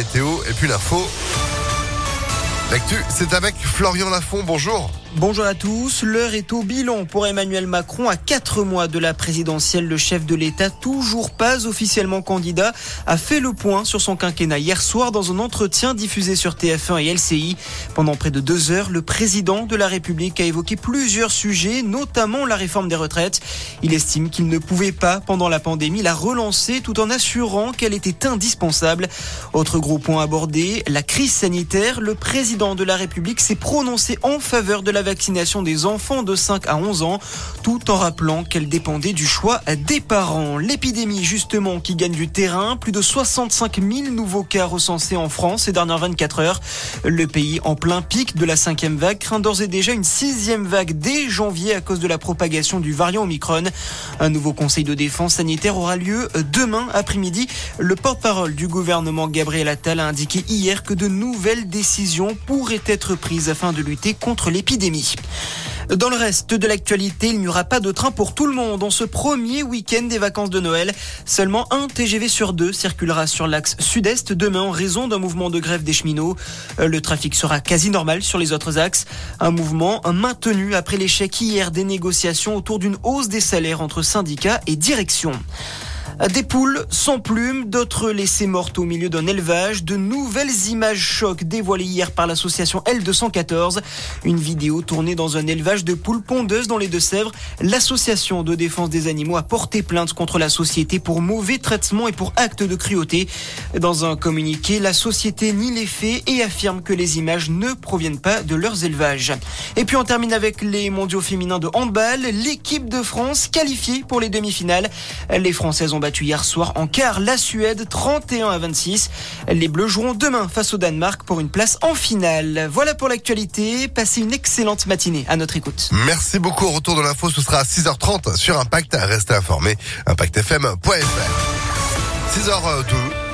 et puis l'info. L'actu, c'est avec Florian Lafont. Bonjour. Bonjour à tous. L'heure est au bilan pour Emmanuel Macron. À quatre mois de la présidentielle, le chef de l'État, toujours pas officiellement candidat, a fait le point sur son quinquennat hier soir dans un entretien diffusé sur TF1 et LCI. Pendant près de deux heures, le président de la République a évoqué plusieurs sujets, notamment la réforme des retraites. Il estime qu'il ne pouvait pas, pendant la pandémie, la relancer tout en assurant qu'elle était indispensable. Autre gros point abordé, la crise sanitaire. Le président de la République s'est prononcé en faveur de la des enfants de 5 à 11 ans, tout en rappelant qu'elle dépendait du choix des parents. L'épidémie, justement, qui gagne du terrain, plus de 65 000 nouveaux cas recensés en France ces dernières 24 heures. Le pays en plein pic de la cinquième vague craint d'ores et déjà une sixième vague dès janvier à cause de la propagation du variant Omicron. Un nouveau conseil de défense sanitaire aura lieu demain après-midi. Le porte-parole du gouvernement Gabriel Attal a indiqué hier que de nouvelles décisions pourraient être prises afin de lutter contre l'épidémie. Dans le reste de l'actualité, il n'y aura pas de train pour tout le monde en ce premier week-end des vacances de Noël. Seulement un TGV sur deux circulera sur l'axe sud-est demain en raison d'un mouvement de grève des cheminots. Le trafic sera quasi normal sur les autres axes. Un mouvement maintenu après l'échec hier des négociations autour d'une hausse des salaires entre syndicats et direction. Des poules sans plumes, d'autres laissées mortes au milieu d'un élevage. De nouvelles images chocs dévoilées hier par l'association L214. Une vidéo tournée dans un élevage de poules pondeuses dans les Deux-Sèvres. L'association de défense des animaux a porté plainte contre la société pour mauvais traitement et pour acte de cruauté. Dans un communiqué, la société nie les faits et affirme que les images ne proviennent pas de leurs élevages. Et puis on termine avec les mondiaux féminins de handball. L'équipe de France qualifiée pour les demi-finales. Les Françaises ont battu hier soir en quart la Suède 31 à 26. Les Bleus joueront demain face au Danemark pour une place en finale. Voilà pour l'actualité. Passez une excellente matinée à notre écoute. Merci beaucoup. Au retour de l'info, ce sera à 6h30 sur Impact. Restez informés. ImpactFM.fr. 6h02.